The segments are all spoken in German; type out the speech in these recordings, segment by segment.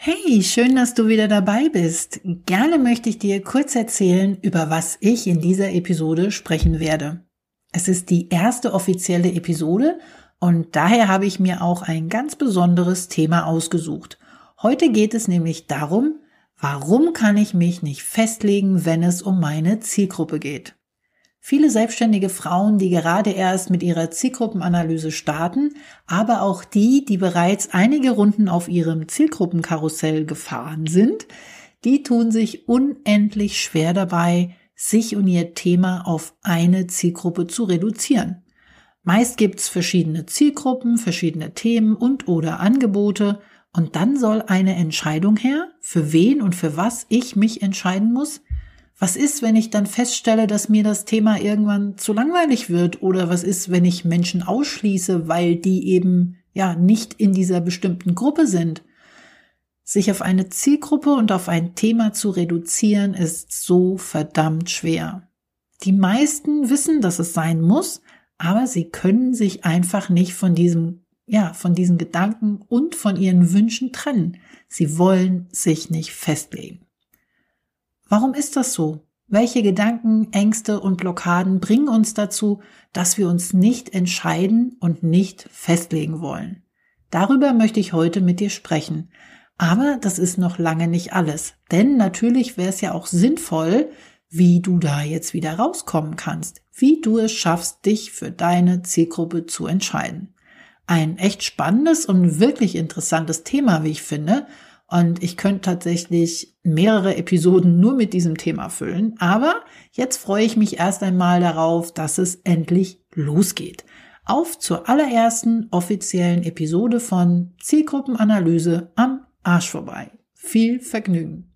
Hey, schön, dass du wieder dabei bist. Gerne möchte ich dir kurz erzählen, über was ich in dieser Episode sprechen werde. Es ist die erste offizielle Episode und daher habe ich mir auch ein ganz besonderes Thema ausgesucht. Heute geht es nämlich darum, warum kann ich mich nicht festlegen, wenn es um meine Zielgruppe geht. Viele selbstständige Frauen, die gerade erst mit ihrer Zielgruppenanalyse starten, aber auch die, die bereits einige Runden auf ihrem Zielgruppenkarussell gefahren sind, die tun sich unendlich schwer dabei, sich und ihr Thema auf eine Zielgruppe zu reduzieren. Meist gibt's verschiedene Zielgruppen, verschiedene Themen und oder Angebote und dann soll eine Entscheidung her, für wen und für was ich mich entscheiden muss, was ist, wenn ich dann feststelle, dass mir das Thema irgendwann zu langweilig wird? Oder was ist, wenn ich Menschen ausschließe, weil die eben ja nicht in dieser bestimmten Gruppe sind? Sich auf eine Zielgruppe und auf ein Thema zu reduzieren, ist so verdammt schwer. Die meisten wissen, dass es sein muss, aber sie können sich einfach nicht von diesem, ja, von diesen Gedanken und von ihren Wünschen trennen. Sie wollen sich nicht festlegen. Warum ist das so? Welche Gedanken, Ängste und Blockaden bringen uns dazu, dass wir uns nicht entscheiden und nicht festlegen wollen? Darüber möchte ich heute mit dir sprechen. Aber das ist noch lange nicht alles. Denn natürlich wäre es ja auch sinnvoll, wie du da jetzt wieder rauskommen kannst, wie du es schaffst, dich für deine Zielgruppe zu entscheiden. Ein echt spannendes und wirklich interessantes Thema, wie ich finde, und ich könnte tatsächlich mehrere Episoden nur mit diesem Thema füllen. Aber jetzt freue ich mich erst einmal darauf, dass es endlich losgeht. Auf zur allerersten offiziellen Episode von Zielgruppenanalyse am Arsch vorbei. Viel Vergnügen.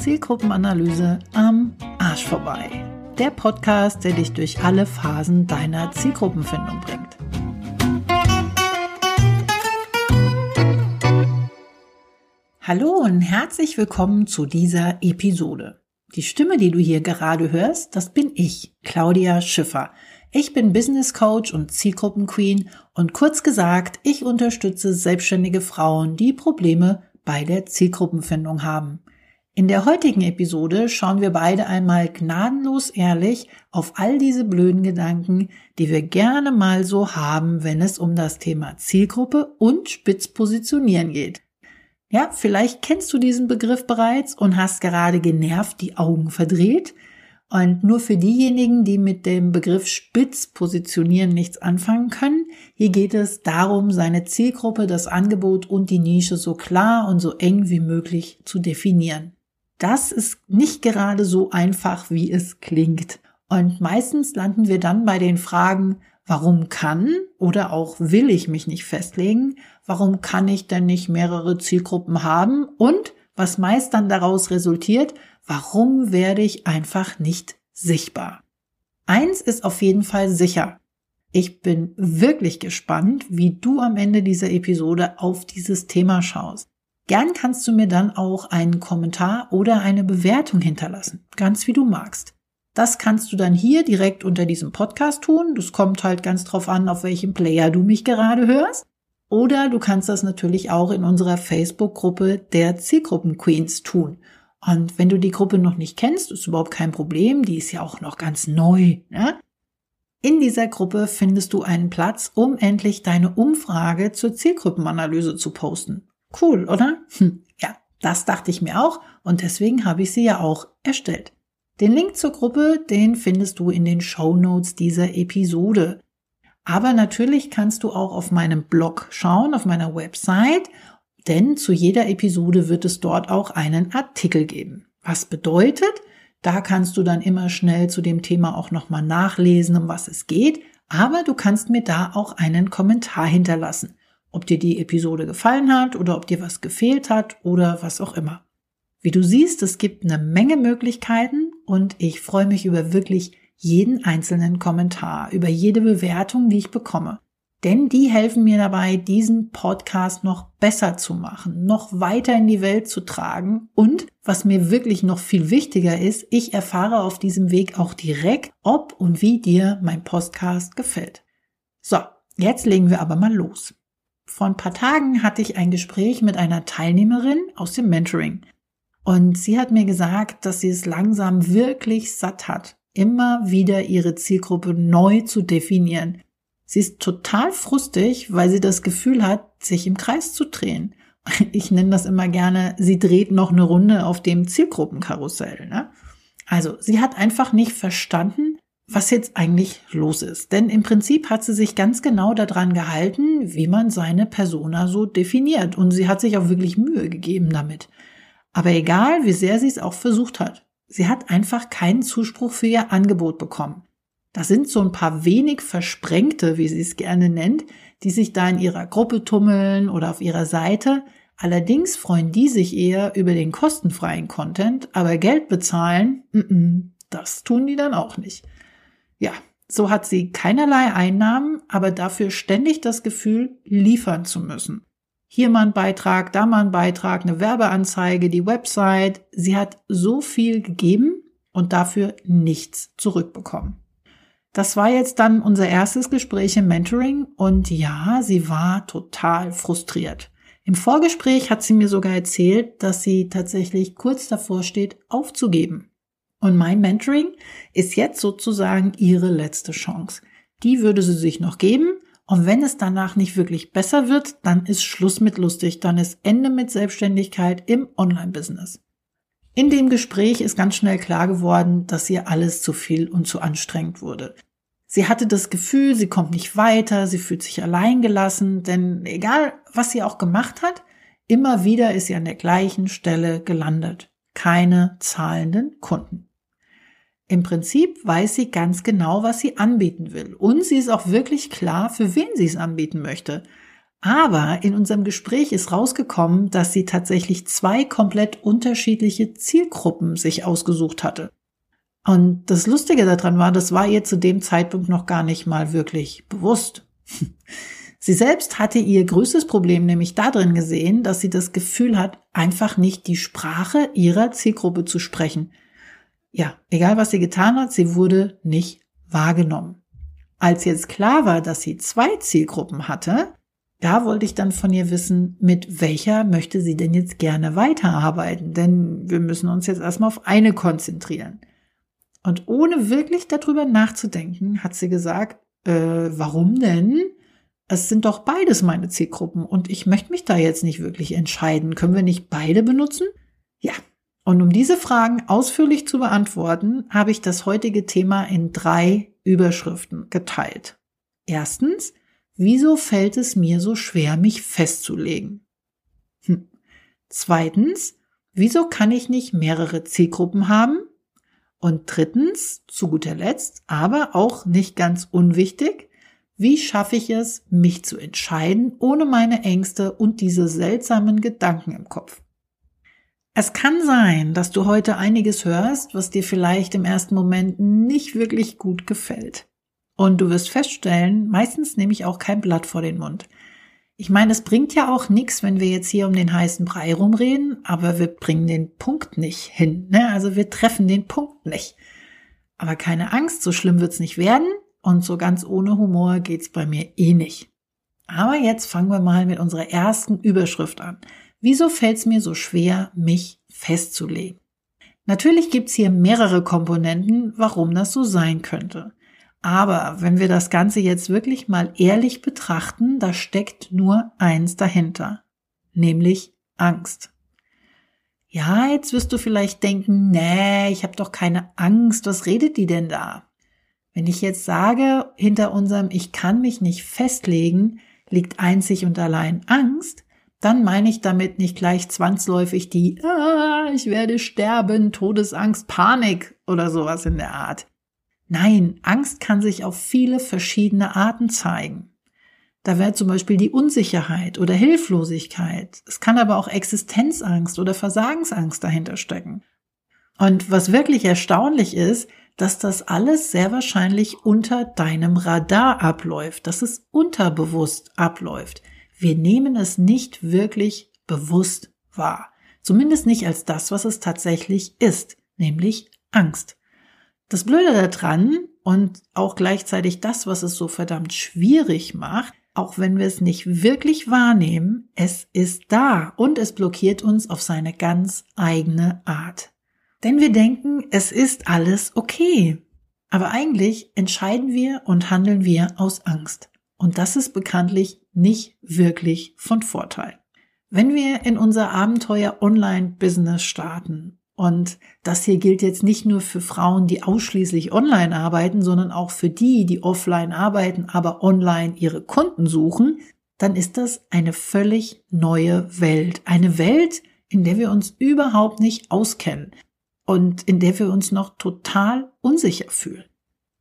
Zielgruppenanalyse am Arsch vorbei. Der Podcast, der dich durch alle Phasen deiner Zielgruppenfindung bringt. Hallo und herzlich willkommen zu dieser Episode. Die Stimme, die du hier gerade hörst, das bin ich, Claudia Schiffer. Ich bin Business Coach und Zielgruppenqueen und kurz gesagt, ich unterstütze selbstständige Frauen, die Probleme bei der Zielgruppenfindung haben. In der heutigen Episode schauen wir beide einmal gnadenlos ehrlich auf all diese blöden Gedanken, die wir gerne mal so haben, wenn es um das Thema Zielgruppe und Spitzpositionieren geht. Ja, vielleicht kennst du diesen Begriff bereits und hast gerade genervt die Augen verdreht. Und nur für diejenigen, die mit dem Begriff spitz positionieren nichts anfangen können, hier geht es darum, seine Zielgruppe, das Angebot und die Nische so klar und so eng wie möglich zu definieren. Das ist nicht gerade so einfach, wie es klingt. Und meistens landen wir dann bei den Fragen, Warum kann oder auch will ich mich nicht festlegen? Warum kann ich denn nicht mehrere Zielgruppen haben? Und was meist dann daraus resultiert, warum werde ich einfach nicht sichtbar? Eins ist auf jeden Fall sicher. Ich bin wirklich gespannt, wie du am Ende dieser Episode auf dieses Thema schaust. Gern kannst du mir dann auch einen Kommentar oder eine Bewertung hinterlassen, ganz wie du magst. Das kannst du dann hier direkt unter diesem Podcast tun. Das kommt halt ganz drauf an, auf welchem Player du mich gerade hörst. Oder du kannst das natürlich auch in unserer Facebook-Gruppe der Zielgruppen Queens tun. Und wenn du die Gruppe noch nicht kennst, ist überhaupt kein Problem. Die ist ja auch noch ganz neu. Ne? In dieser Gruppe findest du einen Platz, um endlich deine Umfrage zur Zielgruppenanalyse zu posten. Cool, oder? Hm, ja, das dachte ich mir auch und deswegen habe ich sie ja auch erstellt. Den Link zur Gruppe, den findest du in den Show Notes dieser Episode. Aber natürlich kannst du auch auf meinem Blog schauen, auf meiner Website, denn zu jeder Episode wird es dort auch einen Artikel geben. Was bedeutet, da kannst du dann immer schnell zu dem Thema auch nochmal nachlesen, um was es geht, aber du kannst mir da auch einen Kommentar hinterlassen, ob dir die Episode gefallen hat oder ob dir was gefehlt hat oder was auch immer. Wie du siehst, es gibt eine Menge Möglichkeiten und ich freue mich über wirklich jeden einzelnen Kommentar, über jede Bewertung, die ich bekomme. Denn die helfen mir dabei, diesen Podcast noch besser zu machen, noch weiter in die Welt zu tragen und was mir wirklich noch viel wichtiger ist, ich erfahre auf diesem Weg auch direkt, ob und wie dir mein Podcast gefällt. So, jetzt legen wir aber mal los. Vor ein paar Tagen hatte ich ein Gespräch mit einer Teilnehmerin aus dem Mentoring. Und sie hat mir gesagt, dass sie es langsam wirklich satt hat, immer wieder ihre Zielgruppe neu zu definieren. Sie ist total frustig, weil sie das Gefühl hat, sich im Kreis zu drehen. Ich nenne das immer gerne, sie dreht noch eine Runde auf dem Zielgruppenkarussell. Ne? Also, sie hat einfach nicht verstanden, was jetzt eigentlich los ist. Denn im Prinzip hat sie sich ganz genau daran gehalten, wie man seine Persona so definiert. Und sie hat sich auch wirklich Mühe gegeben damit. Aber egal, wie sehr sie es auch versucht hat, sie hat einfach keinen Zuspruch für ihr Angebot bekommen. Das sind so ein paar wenig Versprengte, wie sie es gerne nennt, die sich da in ihrer Gruppe tummeln oder auf ihrer Seite. Allerdings freuen die sich eher über den kostenfreien Content, aber Geld bezahlen, das tun die dann auch nicht. Ja, so hat sie keinerlei Einnahmen, aber dafür ständig das Gefühl, liefern zu müssen. Hier mal ein Beitrag, da mal ein Beitrag, eine Werbeanzeige, die Website. Sie hat so viel gegeben und dafür nichts zurückbekommen. Das war jetzt dann unser erstes Gespräch im Mentoring und ja, sie war total frustriert. Im Vorgespräch hat sie mir sogar erzählt, dass sie tatsächlich kurz davor steht, aufzugeben. Und mein Mentoring ist jetzt sozusagen ihre letzte Chance. Die würde sie sich noch geben. Und wenn es danach nicht wirklich besser wird, dann ist Schluss mit lustig. Dann ist Ende mit Selbstständigkeit im Online-Business. In dem Gespräch ist ganz schnell klar geworden, dass ihr alles zu viel und zu anstrengend wurde. Sie hatte das Gefühl, sie kommt nicht weiter, sie fühlt sich alleingelassen, denn egal, was sie auch gemacht hat, immer wieder ist sie an der gleichen Stelle gelandet. Keine zahlenden Kunden. Im Prinzip weiß sie ganz genau, was sie anbieten will. Und sie ist auch wirklich klar, für wen sie es anbieten möchte. Aber in unserem Gespräch ist rausgekommen, dass sie tatsächlich zwei komplett unterschiedliche Zielgruppen sich ausgesucht hatte. Und das Lustige daran war, das war ihr zu dem Zeitpunkt noch gar nicht mal wirklich bewusst. Sie selbst hatte ihr größtes Problem nämlich darin gesehen, dass sie das Gefühl hat, einfach nicht die Sprache ihrer Zielgruppe zu sprechen – ja, egal was sie getan hat, sie wurde nicht wahrgenommen. Als jetzt klar war, dass sie zwei Zielgruppen hatte, da wollte ich dann von ihr wissen, mit welcher möchte sie denn jetzt gerne weiterarbeiten, denn wir müssen uns jetzt erstmal auf eine konzentrieren. Und ohne wirklich darüber nachzudenken, hat sie gesagt, äh, warum denn? Es sind doch beides meine Zielgruppen und ich möchte mich da jetzt nicht wirklich entscheiden. Können wir nicht beide benutzen? Ja, und um diese Fragen ausführlich zu beantworten, habe ich das heutige Thema in drei Überschriften geteilt. Erstens, wieso fällt es mir so schwer, mich festzulegen? Hm. Zweitens, wieso kann ich nicht mehrere Zielgruppen haben? Und drittens, zu guter Letzt, aber auch nicht ganz unwichtig, wie schaffe ich es, mich zu entscheiden, ohne meine Ängste und diese seltsamen Gedanken im Kopf? Es kann sein, dass du heute einiges hörst, was dir vielleicht im ersten Moment nicht wirklich gut gefällt. Und du wirst feststellen, meistens nehme ich auch kein Blatt vor den Mund. Ich meine, es bringt ja auch nichts, wenn wir jetzt hier um den heißen Brei rumreden, aber wir bringen den Punkt nicht hin. Ne? Also wir treffen den Punkt nicht. Aber keine Angst, so schlimm wird's nicht werden und so ganz ohne Humor geht's bei mir eh nicht. Aber jetzt fangen wir mal mit unserer ersten Überschrift an. Wieso fällt es mir so schwer, mich festzulegen? Natürlich gibt's hier mehrere Komponenten, warum das so sein könnte. Aber wenn wir das Ganze jetzt wirklich mal ehrlich betrachten, da steckt nur eins dahinter, nämlich Angst. Ja, jetzt wirst du vielleicht denken, nee, ich habe doch keine Angst, was redet die denn da? Wenn ich jetzt sage, hinter unserem Ich kann mich nicht festlegen, liegt einzig und allein Angst, dann meine ich damit nicht gleich zwangsläufig die, ah, ich werde sterben, Todesangst, Panik oder sowas in der Art. Nein, Angst kann sich auf viele verschiedene Arten zeigen. Da wäre zum Beispiel die Unsicherheit oder Hilflosigkeit. Es kann aber auch Existenzangst oder Versagensangst dahinter stecken. Und was wirklich erstaunlich ist, dass das alles sehr wahrscheinlich unter deinem Radar abläuft, dass es unterbewusst abläuft. Wir nehmen es nicht wirklich bewusst wahr. Zumindest nicht als das, was es tatsächlich ist, nämlich Angst. Das Blöde daran und auch gleichzeitig das, was es so verdammt schwierig macht, auch wenn wir es nicht wirklich wahrnehmen, es ist da und es blockiert uns auf seine ganz eigene Art. Denn wir denken, es ist alles okay. Aber eigentlich entscheiden wir und handeln wir aus Angst. Und das ist bekanntlich nicht wirklich von Vorteil. Wenn wir in unser Abenteuer Online-Business starten, und das hier gilt jetzt nicht nur für Frauen, die ausschließlich online arbeiten, sondern auch für die, die offline arbeiten, aber online ihre Kunden suchen, dann ist das eine völlig neue Welt. Eine Welt, in der wir uns überhaupt nicht auskennen und in der wir uns noch total unsicher fühlen.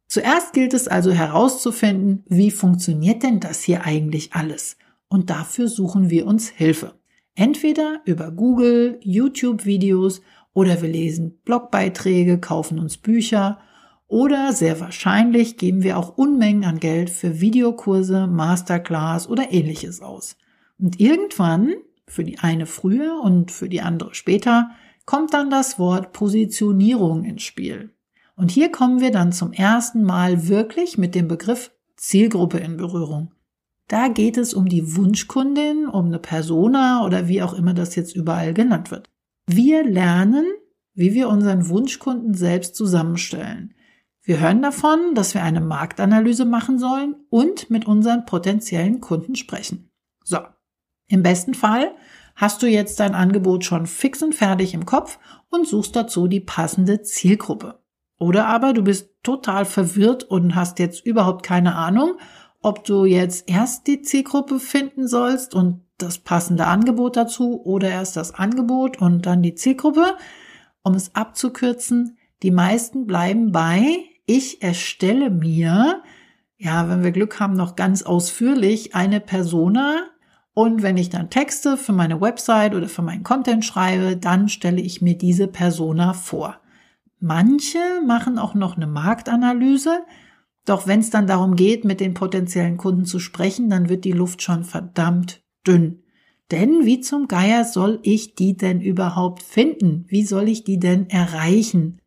Zuerst gilt es also herauszufinden, wie funktioniert denn das hier eigentlich alles? Und dafür suchen wir uns Hilfe. Entweder über Google, YouTube-Videos oder wir lesen Blogbeiträge, kaufen uns Bücher oder sehr wahrscheinlich geben wir auch Unmengen an Geld für Videokurse, Masterclass oder ähnliches aus. Und irgendwann, für die eine früher und für die andere später, kommt dann das Wort Positionierung ins Spiel. Und hier kommen wir dann zum ersten Mal wirklich mit dem Begriff Zielgruppe in Berührung. Da geht es um die Wunschkundin, um eine Persona oder wie auch immer das jetzt überall genannt wird. Wir lernen, wie wir unseren Wunschkunden selbst zusammenstellen. Wir hören davon, dass wir eine Marktanalyse machen sollen und mit unseren potenziellen Kunden sprechen. So. Im besten Fall hast du jetzt dein Angebot schon fix und fertig im Kopf und suchst dazu die passende Zielgruppe. Oder aber du bist total verwirrt und hast jetzt überhaupt keine Ahnung, ob du jetzt erst die Zielgruppe finden sollst und das passende Angebot dazu oder erst das Angebot und dann die Zielgruppe. Um es abzukürzen, die meisten bleiben bei, ich erstelle mir, ja, wenn wir Glück haben, noch ganz ausführlich eine Persona, und wenn ich dann Texte für meine Website oder für meinen Content schreibe, dann stelle ich mir diese Persona vor. Manche machen auch noch eine Marktanalyse, doch wenn es dann darum geht, mit den potenziellen Kunden zu sprechen, dann wird die Luft schon verdammt dünn. Denn wie zum Geier soll ich die denn überhaupt finden? Wie soll ich die denn erreichen?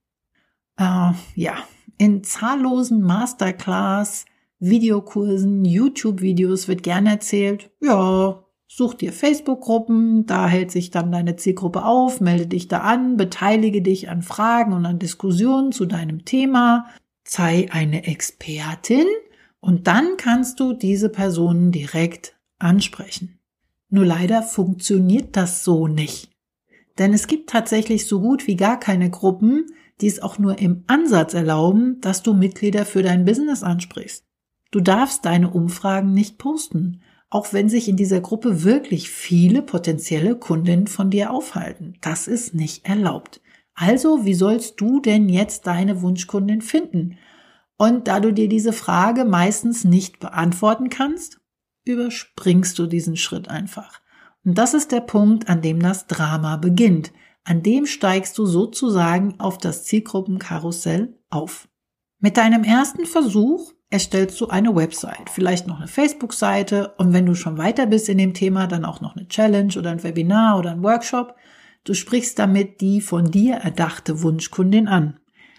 Äh, ja, in zahllosen Masterclass, Videokursen, YouTube-Videos wird gerne erzählt, ja, such dir Facebook-Gruppen, da hält sich dann deine Zielgruppe auf, melde dich da an, beteilige dich an Fragen und an Diskussionen zu deinem Thema, sei eine Expertin und dann kannst du diese Personen direkt ansprechen. Nur leider funktioniert das so nicht. Denn es gibt tatsächlich so gut wie gar keine Gruppen, die es auch nur im Ansatz erlauben, dass du Mitglieder für dein Business ansprichst. Du darfst deine Umfragen nicht posten, auch wenn sich in dieser Gruppe wirklich viele potenzielle Kundinnen von dir aufhalten. Das ist nicht erlaubt. Also, wie sollst du denn jetzt deine Wunschkundin finden? Und da du dir diese Frage meistens nicht beantworten kannst, überspringst du diesen Schritt einfach. Und das ist der Punkt, an dem das Drama beginnt. An dem steigst du sozusagen auf das Zielgruppenkarussell auf. Mit deinem ersten Versuch erstellst du eine Website, vielleicht noch eine Facebook-Seite und wenn du schon weiter bist in dem Thema, dann auch noch eine Challenge oder ein Webinar oder ein Workshop. Du sprichst damit die von dir erdachte Wunschkundin an.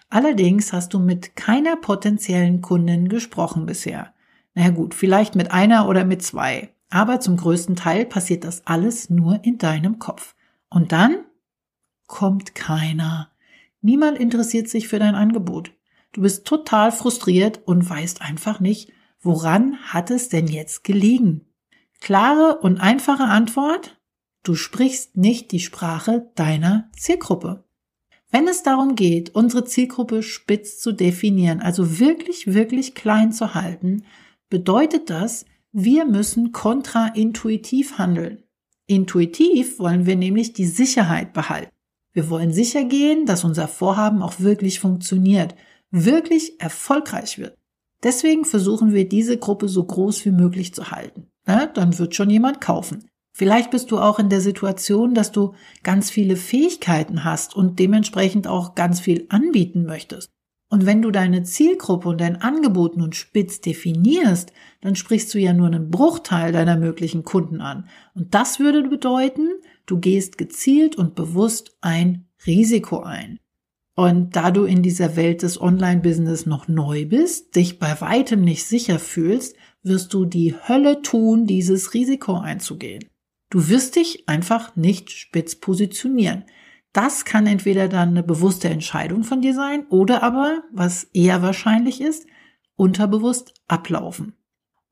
Allerdings hast du mit keiner potenziellen Kundin gesprochen bisher. Na ja, gut, vielleicht mit einer oder mit zwei. Aber zum größten Teil passiert das alles nur in deinem Kopf. Und dann kommt keiner. Niemand interessiert sich für dein Angebot. Du bist total frustriert und weißt einfach nicht, woran hat es denn jetzt gelegen? Klare und einfache Antwort? Du sprichst nicht die Sprache deiner Zielgruppe. Wenn es darum geht, unsere Zielgruppe spitz zu definieren, also wirklich, wirklich klein zu halten, bedeutet das, wir müssen kontraintuitiv handeln. Intuitiv wollen wir nämlich die Sicherheit behalten. Wir wollen sicher gehen, dass unser Vorhaben auch wirklich funktioniert wirklich erfolgreich wird. Deswegen versuchen wir diese Gruppe so groß wie möglich zu halten. Na, dann wird schon jemand kaufen. Vielleicht bist du auch in der Situation, dass du ganz viele Fähigkeiten hast und dementsprechend auch ganz viel anbieten möchtest. Und wenn du deine Zielgruppe und dein Angebot nun spitz definierst, dann sprichst du ja nur einen Bruchteil deiner möglichen Kunden an. Und das würde bedeuten, du gehst gezielt und bewusst ein Risiko ein. Und da du in dieser Welt des Online-Business noch neu bist, dich bei weitem nicht sicher fühlst, wirst du die Hölle tun, dieses Risiko einzugehen. Du wirst dich einfach nicht spitz positionieren. Das kann entweder dann eine bewusste Entscheidung von dir sein oder aber, was eher wahrscheinlich ist, unterbewusst ablaufen.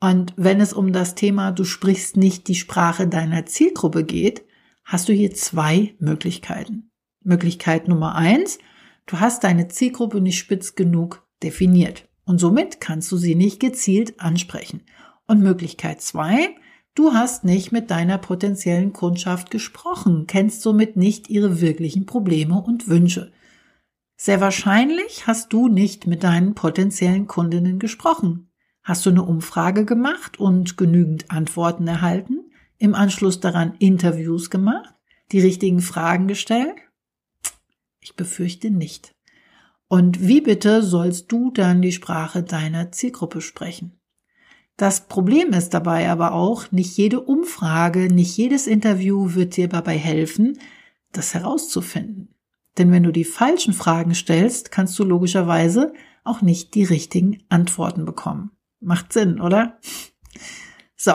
Und wenn es um das Thema du sprichst nicht die Sprache deiner Zielgruppe geht, hast du hier zwei Möglichkeiten. Möglichkeit Nummer eins, du hast deine Zielgruppe nicht spitz genug definiert und somit kannst du sie nicht gezielt ansprechen. Und Möglichkeit zwei, Du hast nicht mit deiner potenziellen Kundschaft gesprochen, kennst somit nicht ihre wirklichen Probleme und Wünsche. Sehr wahrscheinlich hast du nicht mit deinen potenziellen Kundinnen gesprochen. Hast du eine Umfrage gemacht und genügend Antworten erhalten? Im Anschluss daran Interviews gemacht? Die richtigen Fragen gestellt? Ich befürchte nicht. Und wie bitte sollst du dann die Sprache deiner Zielgruppe sprechen? Das Problem ist dabei aber auch, nicht jede Umfrage, nicht jedes Interview wird dir dabei helfen, das herauszufinden. Denn wenn du die falschen Fragen stellst, kannst du logischerweise auch nicht die richtigen Antworten bekommen. Macht Sinn, oder? So.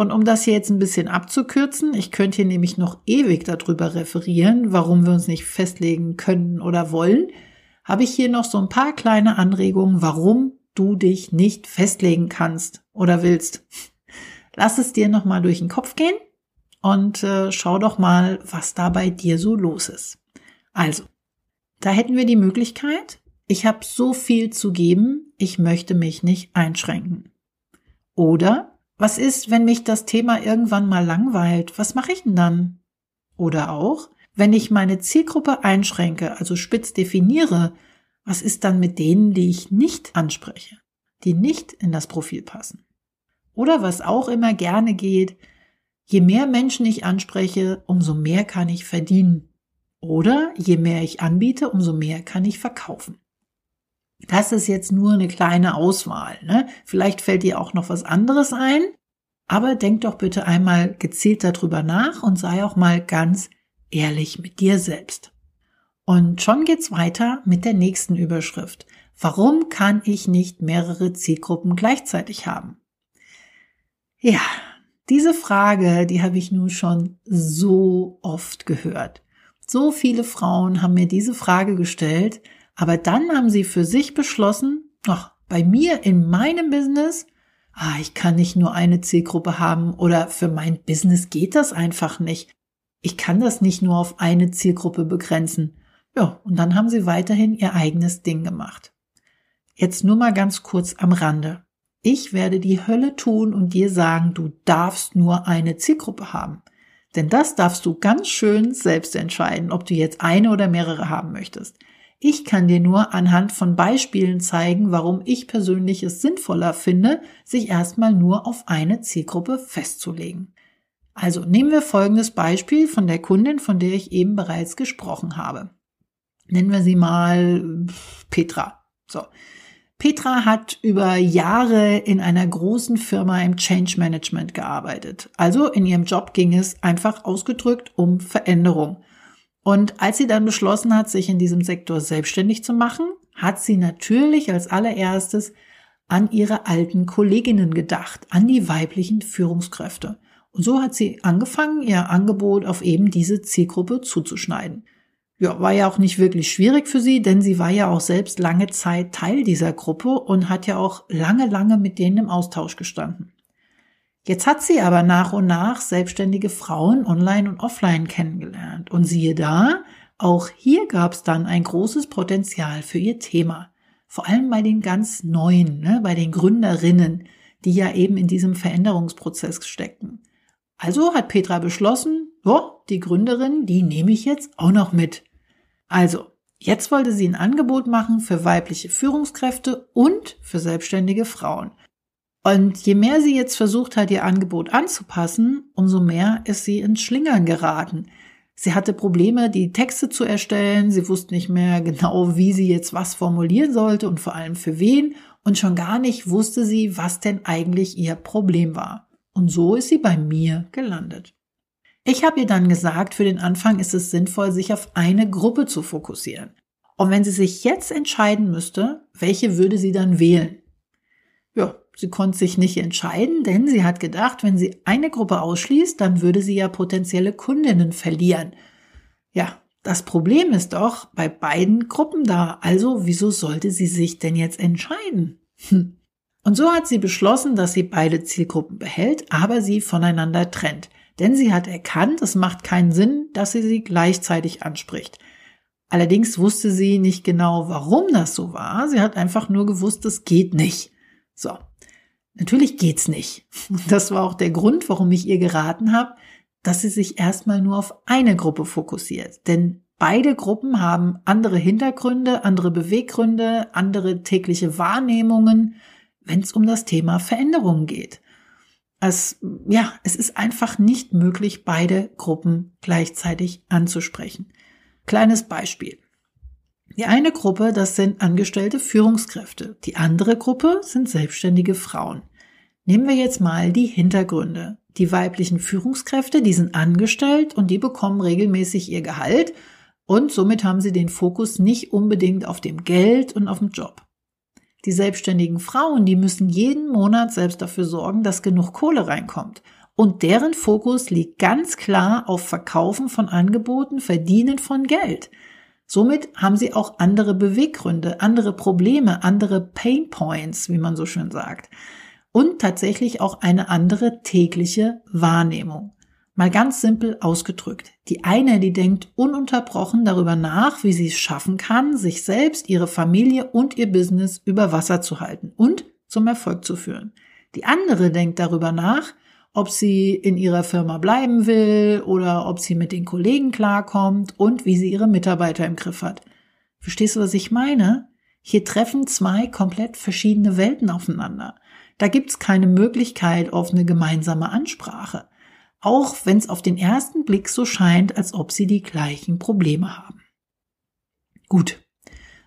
Und um das hier jetzt ein bisschen abzukürzen, ich könnte hier nämlich noch ewig darüber referieren, warum wir uns nicht festlegen können oder wollen, habe ich hier noch so ein paar kleine Anregungen, warum du dich nicht festlegen kannst oder willst. Lass es dir nochmal durch den Kopf gehen und äh, schau doch mal, was da bei dir so los ist. Also, da hätten wir die Möglichkeit, ich habe so viel zu geben, ich möchte mich nicht einschränken. Oder, was ist, wenn mich das Thema irgendwann mal langweilt? Was mache ich denn dann? Oder auch, wenn ich meine Zielgruppe einschränke, also spitz definiere, was ist dann mit denen, die ich nicht anspreche, die nicht in das Profil passen? Oder was auch immer gerne geht, je mehr Menschen ich anspreche, umso mehr kann ich verdienen. Oder je mehr ich anbiete, umso mehr kann ich verkaufen. Das ist jetzt nur eine kleine Auswahl. Ne? Vielleicht fällt dir auch noch was anderes ein, aber denk doch bitte einmal gezielt darüber nach und sei auch mal ganz ehrlich mit dir selbst. Und schon geht's weiter mit der nächsten Überschrift. Warum kann ich nicht mehrere Zielgruppen gleichzeitig haben? Ja, diese Frage, die habe ich nun schon so oft gehört. So viele Frauen haben mir diese Frage gestellt, aber dann haben sie für sich beschlossen, ach, bei mir in meinem Business, ah, ich kann nicht nur eine Zielgruppe haben oder für mein Business geht das einfach nicht. Ich kann das nicht nur auf eine Zielgruppe begrenzen. Ja, und dann haben sie weiterhin ihr eigenes Ding gemacht. Jetzt nur mal ganz kurz am Rande. Ich werde die Hölle tun und dir sagen, du darfst nur eine Zielgruppe haben. Denn das darfst du ganz schön selbst entscheiden, ob du jetzt eine oder mehrere haben möchtest. Ich kann dir nur anhand von Beispielen zeigen, warum ich persönlich es sinnvoller finde, sich erstmal nur auf eine Zielgruppe festzulegen. Also nehmen wir folgendes Beispiel von der Kundin, von der ich eben bereits gesprochen habe nennen wir sie mal Petra. So. Petra hat über Jahre in einer großen Firma im Change Management gearbeitet. Also in ihrem Job ging es einfach ausgedrückt um Veränderung. Und als sie dann beschlossen hat, sich in diesem Sektor selbstständig zu machen, hat sie natürlich als allererstes an ihre alten Kolleginnen gedacht, an die weiblichen Führungskräfte. Und so hat sie angefangen, ihr Angebot auf eben diese Zielgruppe zuzuschneiden ja, war ja auch nicht wirklich schwierig für sie, denn sie war ja auch selbst lange Zeit Teil dieser Gruppe und hat ja auch lange, lange mit denen im Austausch gestanden. Jetzt hat sie aber nach und nach selbstständige Frauen online und offline kennengelernt. Und siehe da, auch hier gab es dann ein großes Potenzial für ihr Thema. Vor allem bei den ganz Neuen, ne, bei den Gründerinnen, die ja eben in diesem Veränderungsprozess steckten. Also hat Petra beschlossen, oh, die Gründerin, die nehme ich jetzt auch noch mit. Also, jetzt wollte sie ein Angebot machen für weibliche Führungskräfte und für selbstständige Frauen. Und je mehr sie jetzt versucht hat, ihr Angebot anzupassen, umso mehr ist sie ins Schlingern geraten. Sie hatte Probleme, die Texte zu erstellen, sie wusste nicht mehr genau, wie sie jetzt was formulieren sollte und vor allem für wen, und schon gar nicht wusste sie, was denn eigentlich ihr Problem war. Und so ist sie bei mir gelandet. Ich habe ihr dann gesagt, für den Anfang ist es sinnvoll, sich auf eine Gruppe zu fokussieren. Und wenn sie sich jetzt entscheiden müsste, welche würde sie dann wählen? Sie konnte sich nicht entscheiden, denn sie hat gedacht, wenn sie eine Gruppe ausschließt, dann würde sie ja potenzielle Kundinnen verlieren. Ja, das Problem ist doch bei beiden Gruppen da. Also wieso sollte sie sich denn jetzt entscheiden? Hm. Und so hat sie beschlossen, dass sie beide Zielgruppen behält, aber sie voneinander trennt. Denn sie hat erkannt, es macht keinen Sinn, dass sie sie gleichzeitig anspricht. Allerdings wusste sie nicht genau, warum das so war. Sie hat einfach nur gewusst, es geht nicht. So. Natürlich geht's nicht. Das war auch der Grund, warum ich ihr geraten habe, dass sie sich erstmal nur auf eine Gruppe fokussiert. Denn beide Gruppen haben andere Hintergründe, andere Beweggründe, andere tägliche Wahrnehmungen, wenn es um das Thema Veränderungen geht. Es, ja, es ist einfach nicht möglich, beide Gruppen gleichzeitig anzusprechen. Kleines Beispiel. Die eine Gruppe, das sind angestellte Führungskräfte. Die andere Gruppe sind selbstständige Frauen. Nehmen wir jetzt mal die Hintergründe. Die weiblichen Führungskräfte, die sind angestellt und die bekommen regelmäßig ihr Gehalt und somit haben sie den Fokus nicht unbedingt auf dem Geld und auf dem Job. Die selbstständigen Frauen, die müssen jeden Monat selbst dafür sorgen, dass genug Kohle reinkommt. Und deren Fokus liegt ganz klar auf Verkaufen von Angeboten, Verdienen von Geld. Somit haben sie auch andere Beweggründe, andere Probleme, andere Pain Points, wie man so schön sagt und tatsächlich auch eine andere tägliche Wahrnehmung. Mal ganz simpel ausgedrückt. Die eine, die denkt ununterbrochen darüber nach, wie sie es schaffen kann, sich selbst, ihre Familie und ihr Business über Wasser zu halten und zum Erfolg zu führen. Die andere denkt darüber nach, ob sie in ihrer Firma bleiben will oder ob sie mit den Kollegen klarkommt und wie sie ihre Mitarbeiter im Griff hat. Verstehst du, was ich meine? Hier treffen zwei komplett verschiedene Welten aufeinander. Da gibt's keine Möglichkeit auf eine gemeinsame Ansprache, auch wenn es auf den ersten Blick so scheint, als ob sie die gleichen Probleme haben. Gut,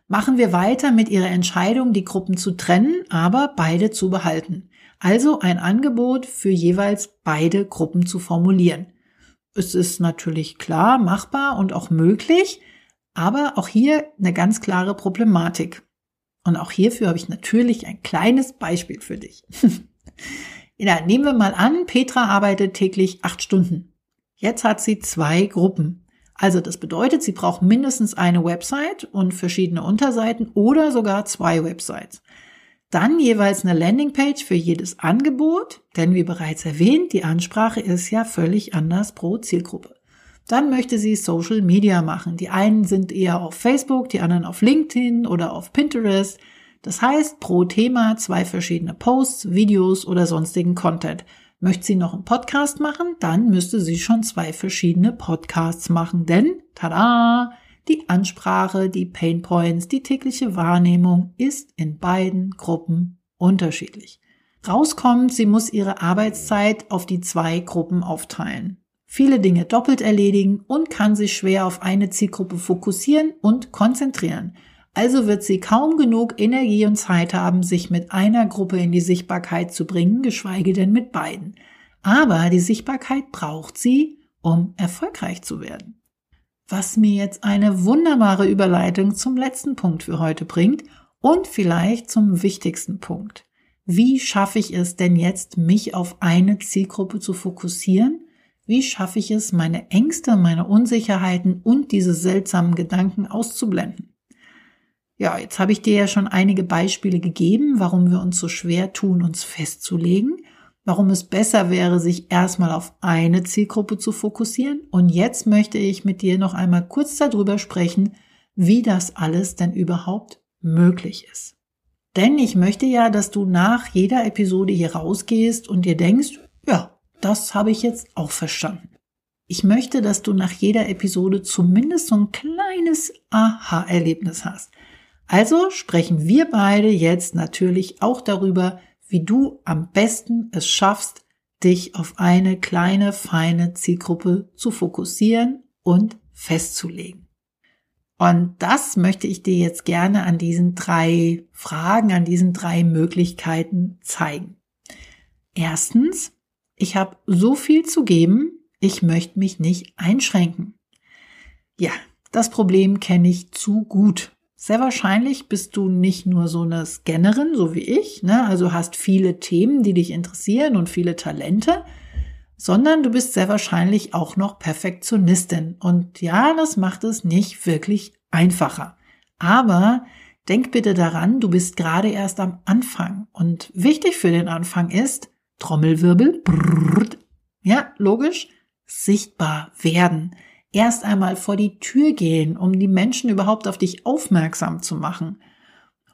machen wir weiter mit ihrer Entscheidung, die Gruppen zu trennen, aber beide zu behalten. Also ein Angebot für jeweils beide Gruppen zu formulieren. Es ist natürlich klar, machbar und auch möglich, aber auch hier eine ganz klare Problematik. Und auch hierfür habe ich natürlich ein kleines Beispiel für dich. ja, nehmen wir mal an, Petra arbeitet täglich acht Stunden. Jetzt hat sie zwei Gruppen. Also das bedeutet, sie braucht mindestens eine Website und verschiedene Unterseiten oder sogar zwei Websites. Dann jeweils eine Landingpage für jedes Angebot, denn wie bereits erwähnt, die Ansprache ist ja völlig anders pro Zielgruppe. Dann möchte sie Social Media machen. Die einen sind eher auf Facebook, die anderen auf LinkedIn oder auf Pinterest. Das heißt, pro Thema zwei verschiedene Posts, Videos oder sonstigen Content. Möchte sie noch einen Podcast machen, dann müsste sie schon zwei verschiedene Podcasts machen, denn, tada, die Ansprache, die Pain Points, die tägliche Wahrnehmung ist in beiden Gruppen unterschiedlich. Rauskommt, sie muss ihre Arbeitszeit auf die zwei Gruppen aufteilen viele Dinge doppelt erledigen und kann sich schwer auf eine Zielgruppe fokussieren und konzentrieren. Also wird sie kaum genug Energie und Zeit haben, sich mit einer Gruppe in die Sichtbarkeit zu bringen, geschweige denn mit beiden. Aber die Sichtbarkeit braucht sie, um erfolgreich zu werden. Was mir jetzt eine wunderbare Überleitung zum letzten Punkt für heute bringt und vielleicht zum wichtigsten Punkt. Wie schaffe ich es denn jetzt, mich auf eine Zielgruppe zu fokussieren wie schaffe ich es, meine Ängste, meine Unsicherheiten und diese seltsamen Gedanken auszublenden? Ja, jetzt habe ich dir ja schon einige Beispiele gegeben, warum wir uns so schwer tun, uns festzulegen, warum es besser wäre, sich erstmal auf eine Zielgruppe zu fokussieren. Und jetzt möchte ich mit dir noch einmal kurz darüber sprechen, wie das alles denn überhaupt möglich ist. Denn ich möchte ja, dass du nach jeder Episode hier rausgehst und dir denkst, ja, das habe ich jetzt auch verstanden. Ich möchte, dass du nach jeder Episode zumindest so ein kleines Aha-Erlebnis hast. Also sprechen wir beide jetzt natürlich auch darüber, wie du am besten es schaffst, dich auf eine kleine, feine Zielgruppe zu fokussieren und festzulegen. Und das möchte ich dir jetzt gerne an diesen drei Fragen, an diesen drei Möglichkeiten zeigen. Erstens, ich habe so viel zu geben, ich möchte mich nicht einschränken. Ja, das Problem kenne ich zu gut. Sehr wahrscheinlich bist du nicht nur so eine Scannerin, so wie ich, ne? also hast viele Themen, die dich interessieren und viele Talente, sondern du bist sehr wahrscheinlich auch noch Perfektionistin. Und ja, das macht es nicht wirklich einfacher. Aber denk bitte daran, du bist gerade erst am Anfang. Und wichtig für den Anfang ist, Trommelwirbel, brrrt, ja, logisch, sichtbar werden. Erst einmal vor die Tür gehen, um die Menschen überhaupt auf dich aufmerksam zu machen.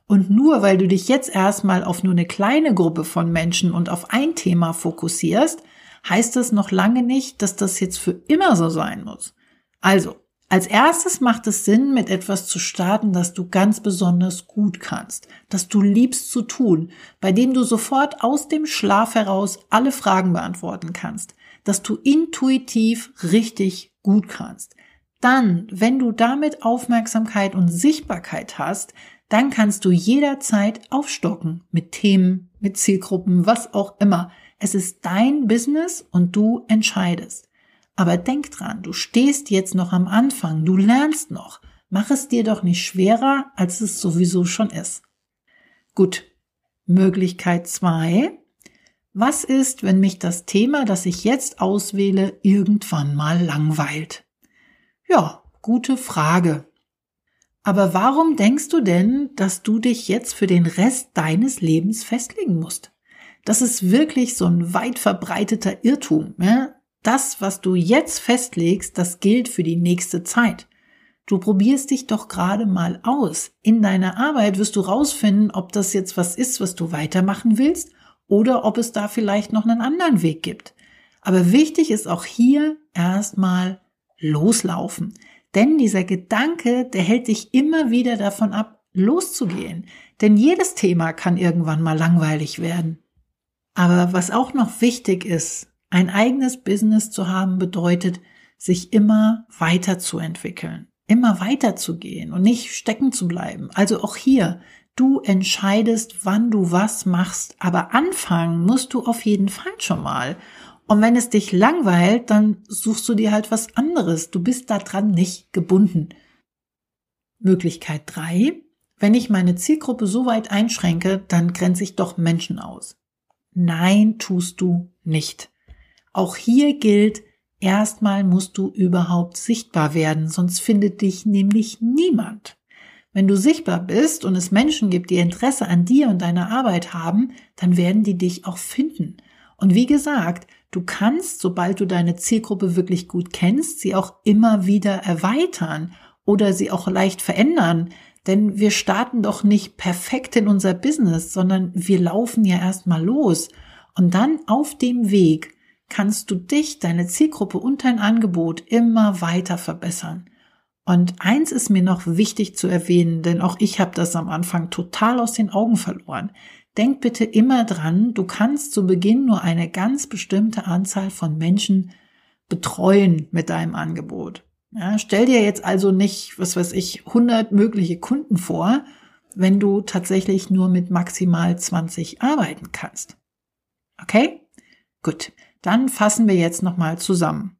Und nur weil du dich jetzt erstmal auf nur eine kleine Gruppe von Menschen und auf ein Thema fokussierst, heißt es noch lange nicht, dass das jetzt für immer so sein muss. Also, als erstes macht es Sinn, mit etwas zu starten, das du ganz besonders gut kannst, das du liebst zu tun, bei dem du sofort aus dem Schlaf heraus alle Fragen beantworten kannst, dass du intuitiv richtig gut kannst. Dann, wenn du damit Aufmerksamkeit und Sichtbarkeit hast, dann kannst du jederzeit aufstocken mit Themen, mit Zielgruppen, was auch immer. Es ist dein Business und du entscheidest. Aber denk dran, du stehst jetzt noch am Anfang, du lernst noch. Mach es dir doch nicht schwerer, als es sowieso schon ist. Gut. Möglichkeit zwei: Was ist, wenn mich das Thema, das ich jetzt auswähle, irgendwann mal langweilt? Ja, gute Frage. Aber warum denkst du denn, dass du dich jetzt für den Rest deines Lebens festlegen musst? Das ist wirklich so ein weit verbreiteter Irrtum. Ja? Das, was du jetzt festlegst, das gilt für die nächste Zeit. Du probierst dich doch gerade mal aus. In deiner Arbeit wirst du rausfinden, ob das jetzt was ist, was du weitermachen willst oder ob es da vielleicht noch einen anderen Weg gibt. Aber wichtig ist auch hier erstmal loslaufen. Denn dieser Gedanke, der hält dich immer wieder davon ab, loszugehen. Denn jedes Thema kann irgendwann mal langweilig werden. Aber was auch noch wichtig ist, ein eigenes Business zu haben bedeutet, sich immer weiterzuentwickeln, immer weiterzugehen und nicht stecken zu bleiben. Also auch hier, du entscheidest, wann du was machst, aber anfangen musst du auf jeden Fall schon mal. Und wenn es dich langweilt, dann suchst du dir halt was anderes. Du bist daran nicht gebunden. Möglichkeit drei: Wenn ich meine Zielgruppe so weit einschränke, dann grenze ich doch Menschen aus. Nein, tust du nicht. Auch hier gilt, erstmal musst du überhaupt sichtbar werden, sonst findet dich nämlich niemand. Wenn du sichtbar bist und es Menschen gibt, die Interesse an dir und deiner Arbeit haben, dann werden die dich auch finden. Und wie gesagt, du kannst, sobald du deine Zielgruppe wirklich gut kennst, sie auch immer wieder erweitern oder sie auch leicht verändern. Denn wir starten doch nicht perfekt in unser Business, sondern wir laufen ja erstmal los. Und dann auf dem Weg kannst du dich, deine Zielgruppe und dein Angebot immer weiter verbessern. Und eins ist mir noch wichtig zu erwähnen, denn auch ich habe das am Anfang total aus den Augen verloren. Denk bitte immer dran, du kannst zu Beginn nur eine ganz bestimmte Anzahl von Menschen betreuen mit deinem Angebot. Ja, stell dir jetzt also nicht, was weiß ich, 100 mögliche Kunden vor, wenn du tatsächlich nur mit maximal 20 arbeiten kannst. Okay? Gut. Dann fassen wir jetzt nochmal zusammen.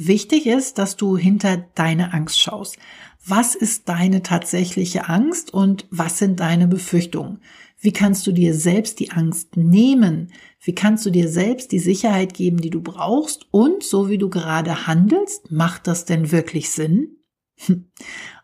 Wichtig ist, dass du hinter deine Angst schaust. Was ist deine tatsächliche Angst und was sind deine Befürchtungen? Wie kannst du dir selbst die Angst nehmen? Wie kannst du dir selbst die Sicherheit geben, die du brauchst? Und so wie du gerade handelst, macht das denn wirklich Sinn?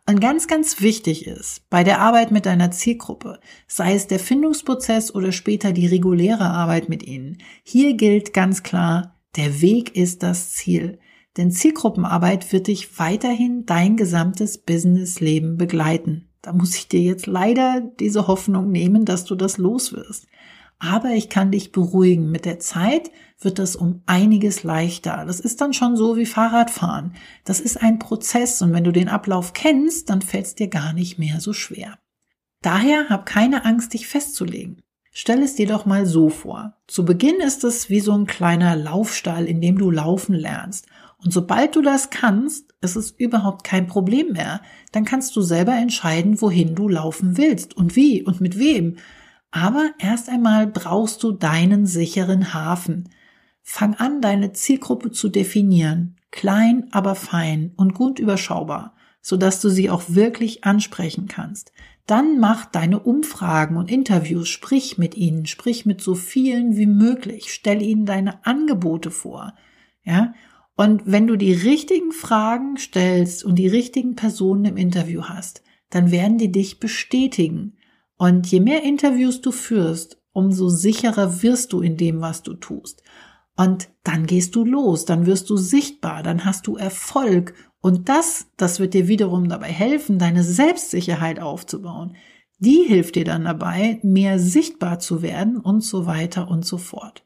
Und ganz, ganz wichtig ist, bei der Arbeit mit deiner Zielgruppe, sei es der Findungsprozess oder später die reguläre Arbeit mit ihnen, hier gilt ganz klar, der Weg ist das Ziel. Denn Zielgruppenarbeit wird dich weiterhin dein gesamtes Businessleben begleiten. Da muss ich dir jetzt leider diese Hoffnung nehmen, dass du das los wirst. Aber ich kann dich beruhigen. Mit der Zeit wird das um einiges leichter. Das ist dann schon so wie Fahrradfahren. Das ist ein Prozess und wenn du den Ablauf kennst, dann fällt es dir gar nicht mehr so schwer. Daher hab keine Angst, dich festzulegen. Stell es dir doch mal so vor. Zu Beginn ist es wie so ein kleiner Laufstall, in dem du laufen lernst. Und sobald du das kannst, ist es überhaupt kein Problem mehr. Dann kannst du selber entscheiden, wohin du laufen willst und wie und mit wem. Aber erst einmal brauchst du deinen sicheren Hafen. Fang an, deine Zielgruppe zu definieren. Klein, aber fein und gut überschaubar. sodass du sie auch wirklich ansprechen kannst. Dann mach deine Umfragen und Interviews, sprich mit ihnen, sprich mit so vielen wie möglich, stell ihnen deine Angebote vor. Ja? Und wenn du die richtigen Fragen stellst und die richtigen Personen im Interview hast, dann werden die dich bestätigen. Und je mehr Interviews du führst, umso sicherer wirst du in dem, was du tust. Und dann gehst du los, dann wirst du sichtbar, dann hast du Erfolg. Und das, das wird dir wiederum dabei helfen, deine Selbstsicherheit aufzubauen. Die hilft dir dann dabei, mehr sichtbar zu werden und so weiter und so fort.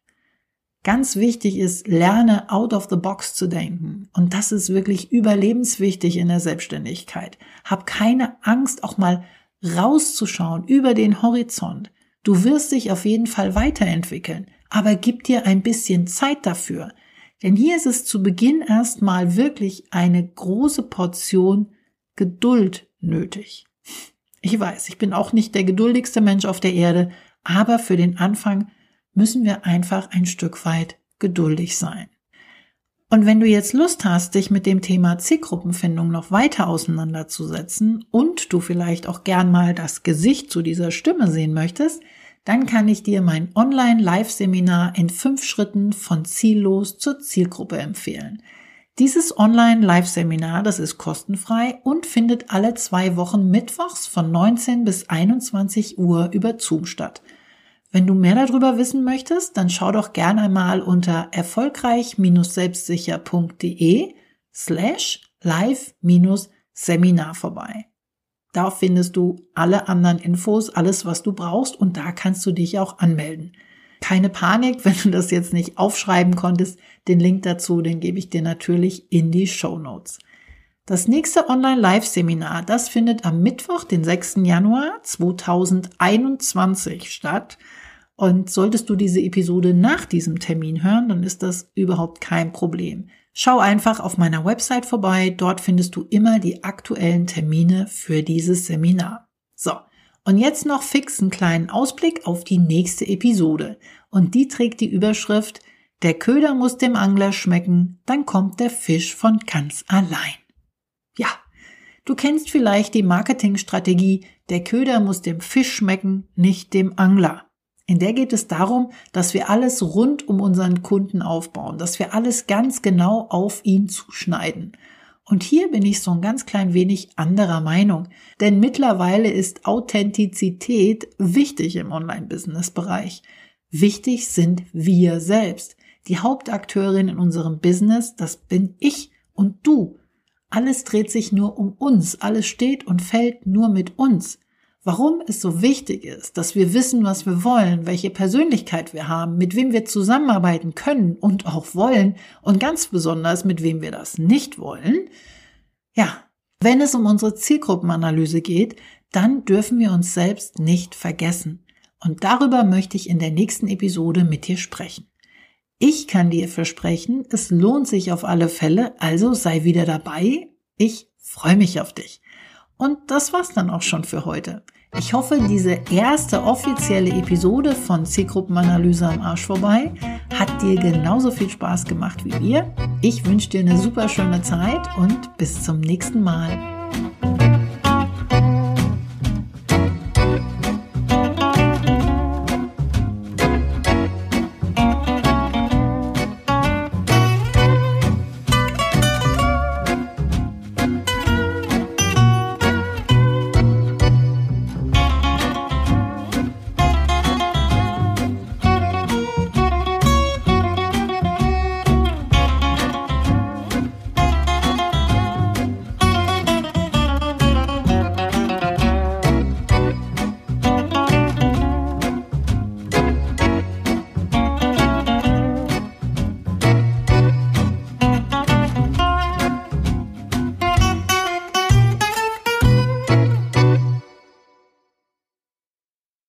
Ganz wichtig ist, lerne out of the box zu denken. Und das ist wirklich überlebenswichtig in der Selbstständigkeit. Hab keine Angst, auch mal rauszuschauen über den Horizont. Du wirst dich auf jeden Fall weiterentwickeln, aber gib dir ein bisschen Zeit dafür. Denn hier ist es zu Beginn erstmal wirklich eine große Portion Geduld nötig. Ich weiß, ich bin auch nicht der geduldigste Mensch auf der Erde, aber für den Anfang müssen wir einfach ein Stück weit geduldig sein. Und wenn du jetzt Lust hast, dich mit dem Thema Zielgruppenfindung noch weiter auseinanderzusetzen und du vielleicht auch gern mal das Gesicht zu dieser Stimme sehen möchtest, dann kann ich dir mein Online-Live-Seminar in fünf Schritten von ziellos zur Zielgruppe empfehlen. Dieses Online-Live-Seminar, das ist kostenfrei und findet alle zwei Wochen mittwochs von 19 bis 21 Uhr über Zoom statt. Wenn du mehr darüber wissen möchtest, dann schau doch gerne einmal unter erfolgreich-selbstsicher.de slash live-seminar vorbei. Da findest du alle anderen Infos, alles, was du brauchst und da kannst du dich auch anmelden. Keine Panik, wenn du das jetzt nicht aufschreiben konntest. Den Link dazu, den gebe ich dir natürlich in die Show Notes. Das nächste Online-Live-Seminar, das findet am Mittwoch, den 6. Januar 2021 statt. Und solltest du diese Episode nach diesem Termin hören, dann ist das überhaupt kein Problem. Schau einfach auf meiner Website vorbei, dort findest du immer die aktuellen Termine für dieses Seminar. So, und jetzt noch fix einen kleinen Ausblick auf die nächste Episode. Und die trägt die Überschrift Der Köder muss dem Angler schmecken, dann kommt der Fisch von ganz allein. Ja, du kennst vielleicht die Marketingstrategie, der Köder muss dem Fisch schmecken, nicht dem Angler. In der geht es darum, dass wir alles rund um unseren Kunden aufbauen, dass wir alles ganz genau auf ihn zuschneiden. Und hier bin ich so ein ganz klein wenig anderer Meinung, denn mittlerweile ist Authentizität wichtig im Online-Business-Bereich. Wichtig sind wir selbst. Die Hauptakteurin in unserem Business, das bin ich und du. Alles dreht sich nur um uns, alles steht und fällt nur mit uns. Warum es so wichtig ist, dass wir wissen, was wir wollen, welche Persönlichkeit wir haben, mit wem wir zusammenarbeiten können und auch wollen und ganz besonders mit wem wir das nicht wollen. Ja, wenn es um unsere Zielgruppenanalyse geht, dann dürfen wir uns selbst nicht vergessen. Und darüber möchte ich in der nächsten Episode mit dir sprechen. Ich kann dir versprechen, es lohnt sich auf alle Fälle, also sei wieder dabei. Ich freue mich auf dich. Und das war's dann auch schon für heute. Ich hoffe, diese erste offizielle Episode von Zielgruppenanalyse am Arsch vorbei hat dir genauso viel Spaß gemacht wie mir. Ich wünsche dir eine super schöne Zeit und bis zum nächsten Mal.